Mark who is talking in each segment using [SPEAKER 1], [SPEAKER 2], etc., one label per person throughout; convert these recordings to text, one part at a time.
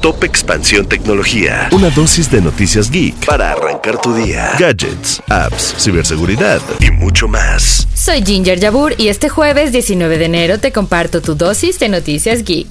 [SPEAKER 1] Top Expansión Tecnología. Una dosis de noticias geek para arrancar tu día. Gadgets, apps, ciberseguridad y mucho más.
[SPEAKER 2] Soy Ginger Yabur y este jueves 19 de enero te comparto tu dosis de noticias geek.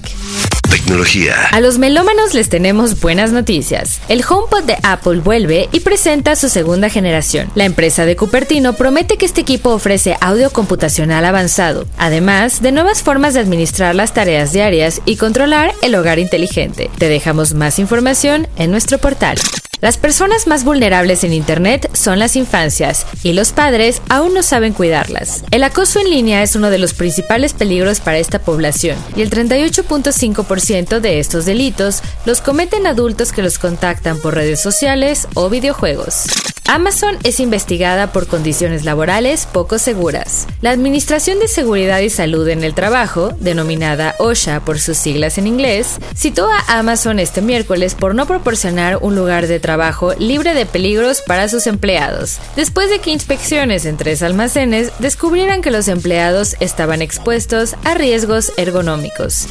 [SPEAKER 1] Tecnología.
[SPEAKER 2] A los melómanos les tenemos buenas noticias. El HomePod de Apple vuelve y presenta su segunda generación. La empresa de Cupertino promete que este equipo ofrece audio computacional avanzado, además de nuevas formas de administrar las tareas diarias y controlar el hogar inteligente. Te dejamos más información en nuestro portal. Las personas más vulnerables en Internet son las infancias y los padres aún no saben cuidarlas. El acoso en línea es uno de los principales peligros para esta población y el 38.5% de estos delitos los cometen adultos que los contactan por redes sociales o videojuegos. Amazon es investigada por condiciones laborales poco seguras. La Administración de Seguridad y Salud en el Trabajo, denominada OSHA por sus siglas en inglés, citó a Amazon este miércoles por no proporcionar un lugar de trabajo libre de peligros para sus empleados, después de que inspecciones en tres almacenes descubrieran que los empleados estaban expuestos a riesgos ergonómicos.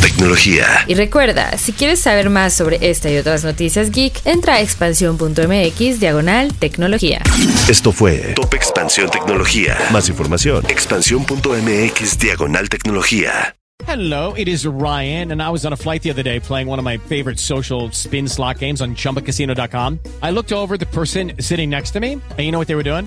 [SPEAKER 1] Tecnología.
[SPEAKER 2] Y recuerda, si quieres saber más sobre esta y otras noticias geek, entra a expansión.mx diagonal tecnología.
[SPEAKER 1] Esto fue Top Expansión Tecnología. Más información. Expansión.mx diagonal tecnología.
[SPEAKER 3] Hello, it is Ryan, and I was on a flight the other day playing one of my favorite social spin slot games on chumbacasino.com. I looked over the person sitting next to me, and you know what they were doing?